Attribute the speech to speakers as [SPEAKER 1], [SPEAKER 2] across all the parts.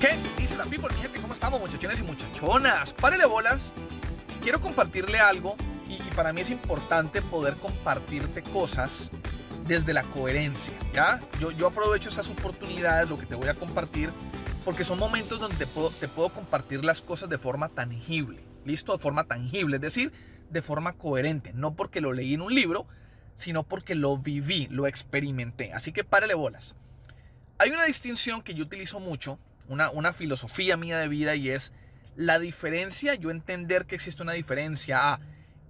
[SPEAKER 1] ¿Qué dice la people, mi gente? ¿Cómo estamos, muchachones y muchachonas? Párele bolas. Quiero compartirle algo y, y para mí es importante poder compartirte cosas desde la coherencia, ¿ya? Yo, yo aprovecho esas oportunidades, lo que te voy a compartir, porque son momentos donde te puedo, te puedo compartir las cosas de forma tangible, ¿listo? De forma tangible, es decir, de forma coherente, no porque lo leí en un libro, sino porque lo viví, lo experimenté. Así que párele bolas. Hay una distinción que yo utilizo mucho, una, una filosofía mía de vida y es la diferencia, yo entender que existe una diferencia a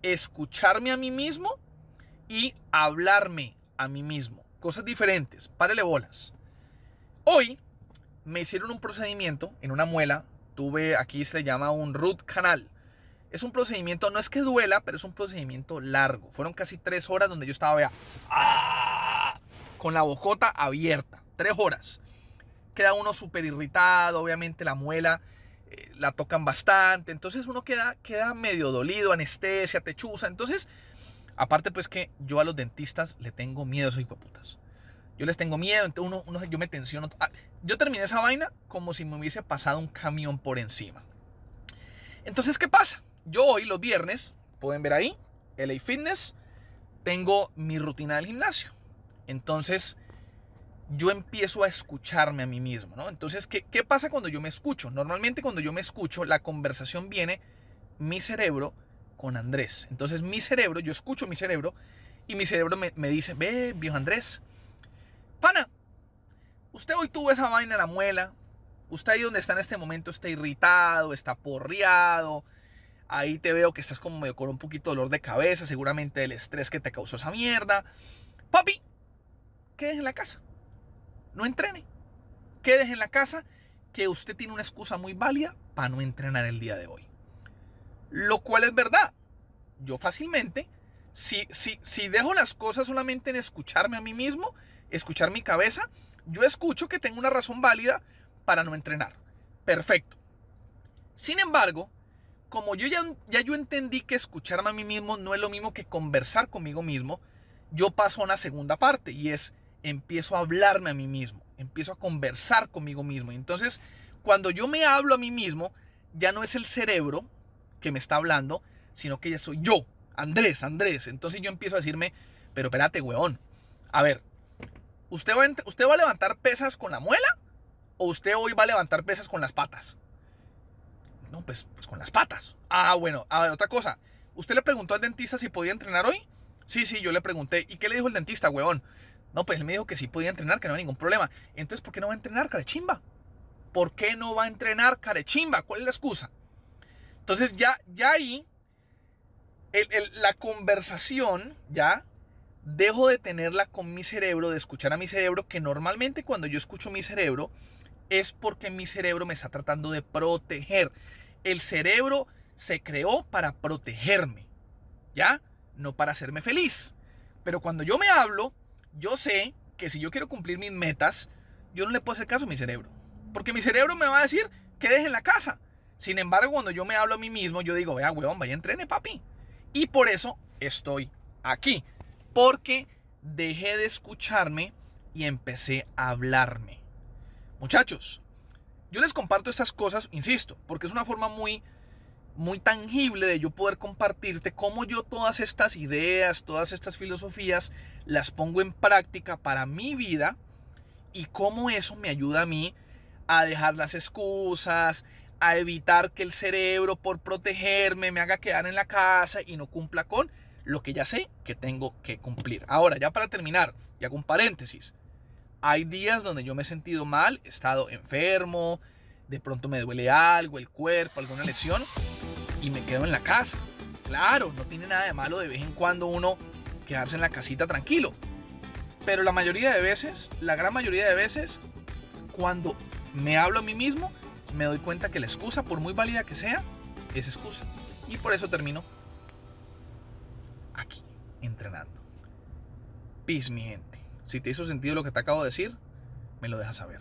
[SPEAKER 1] escucharme a mí mismo y hablarme a mí mismo. Cosas diferentes, párele bolas. Hoy me hicieron un procedimiento en una muela, tuve, aquí se llama un root canal. Es un procedimiento, no es que duela, pero es un procedimiento largo. Fueron casi tres horas donde yo estaba, vea, ¡ah! con la bocota abierta. Tres horas. Queda uno súper irritado, obviamente la muela eh, la tocan bastante. Entonces uno queda, queda medio dolido, anestesia, techuza. Entonces, aparte pues que yo a los dentistas le tengo miedo, soy putas. Yo les tengo miedo, entonces uno, uno, yo me tensiono. Ah, yo terminé esa vaina como si me hubiese pasado un camión por encima. Entonces, ¿qué pasa? Yo hoy, los viernes, pueden ver ahí, LA Fitness, tengo mi rutina del gimnasio. Entonces, yo empiezo a escucharme a mí mismo, ¿no? Entonces, ¿qué, ¿qué, pasa cuando yo me escucho? Normalmente cuando yo me escucho, la conversación viene mi cerebro con Andrés. Entonces, mi cerebro, yo escucho mi cerebro y mi cerebro me, me dice, ve, viejo Andrés, pana, usted hoy tuvo esa vaina en la muela, usted ahí donde está en este momento está irritado, está porreado, ahí te veo que estás como medio con un poquito de dolor de cabeza, seguramente del estrés que te causó esa mierda. Papi, quédese en la casa no entrene. Quédese en la casa que usted tiene una excusa muy válida para no entrenar el día de hoy. Lo cual es verdad. Yo fácilmente, si, si, si dejo las cosas solamente en escucharme a mí mismo, escuchar mi cabeza, yo escucho que tengo una razón válida para no entrenar. Perfecto. Sin embargo, como yo ya, ya yo entendí que escucharme a mí mismo no es lo mismo que conversar conmigo mismo, yo paso a una segunda parte y es empiezo a hablarme a mí mismo, empiezo a conversar conmigo mismo. Y entonces, cuando yo me hablo a mí mismo, ya no es el cerebro que me está hablando, sino que ya soy yo, Andrés, Andrés. Entonces yo empiezo a decirme, pero espérate, weón. A ver, ¿usted va a, ¿usted va a levantar pesas con la muela? ¿O usted hoy va a levantar pesas con las patas? No, pues, pues con las patas. Ah, bueno, a ver, otra cosa. ¿Usted le preguntó al dentista si podía entrenar hoy? Sí, sí, yo le pregunté. ¿Y qué le dijo el dentista, weón? No, pues él me dijo que sí podía entrenar, que no había ningún problema. Entonces, ¿por qué no va a entrenar, carechimba? ¿Por qué no va a entrenar, carechimba? ¿Cuál es la excusa? Entonces, ya, ya ahí, la conversación, ya, dejo de tenerla con mi cerebro, de escuchar a mi cerebro, que normalmente cuando yo escucho mi cerebro, es porque mi cerebro me está tratando de proteger. El cerebro se creó para protegerme, ¿ya? No para hacerme feliz. Pero cuando yo me hablo, yo sé que si yo quiero cumplir mis metas, yo no le puedo hacer caso a mi cerebro. Porque mi cerebro me va a decir que deje en la casa. Sin embargo, cuando yo me hablo a mí mismo, yo digo, vea, weón, vaya, entrene, papi. Y por eso estoy aquí. Porque dejé de escucharme y empecé a hablarme. Muchachos, yo les comparto estas cosas, insisto, porque es una forma muy muy tangible de yo poder compartirte cómo yo todas estas ideas, todas estas filosofías las pongo en práctica para mi vida y cómo eso me ayuda a mí a dejar las excusas, a evitar que el cerebro por protegerme me haga quedar en la casa y no cumpla con lo que ya sé que tengo que cumplir. Ahora, ya para terminar, y hago un paréntesis. Hay días donde yo me he sentido mal, he estado enfermo, de pronto me duele algo, el cuerpo, alguna lesión y me quedo en la casa. Claro, no tiene nada de malo de vez en cuando uno quedarse en la casita tranquilo. Pero la mayoría de veces, la gran mayoría de veces, cuando me hablo a mí mismo, me doy cuenta que la excusa, por muy válida que sea, es excusa. Y por eso termino aquí, entrenando. Peace, mi gente. Si te hizo sentido lo que te acabo de decir, me lo dejas saber.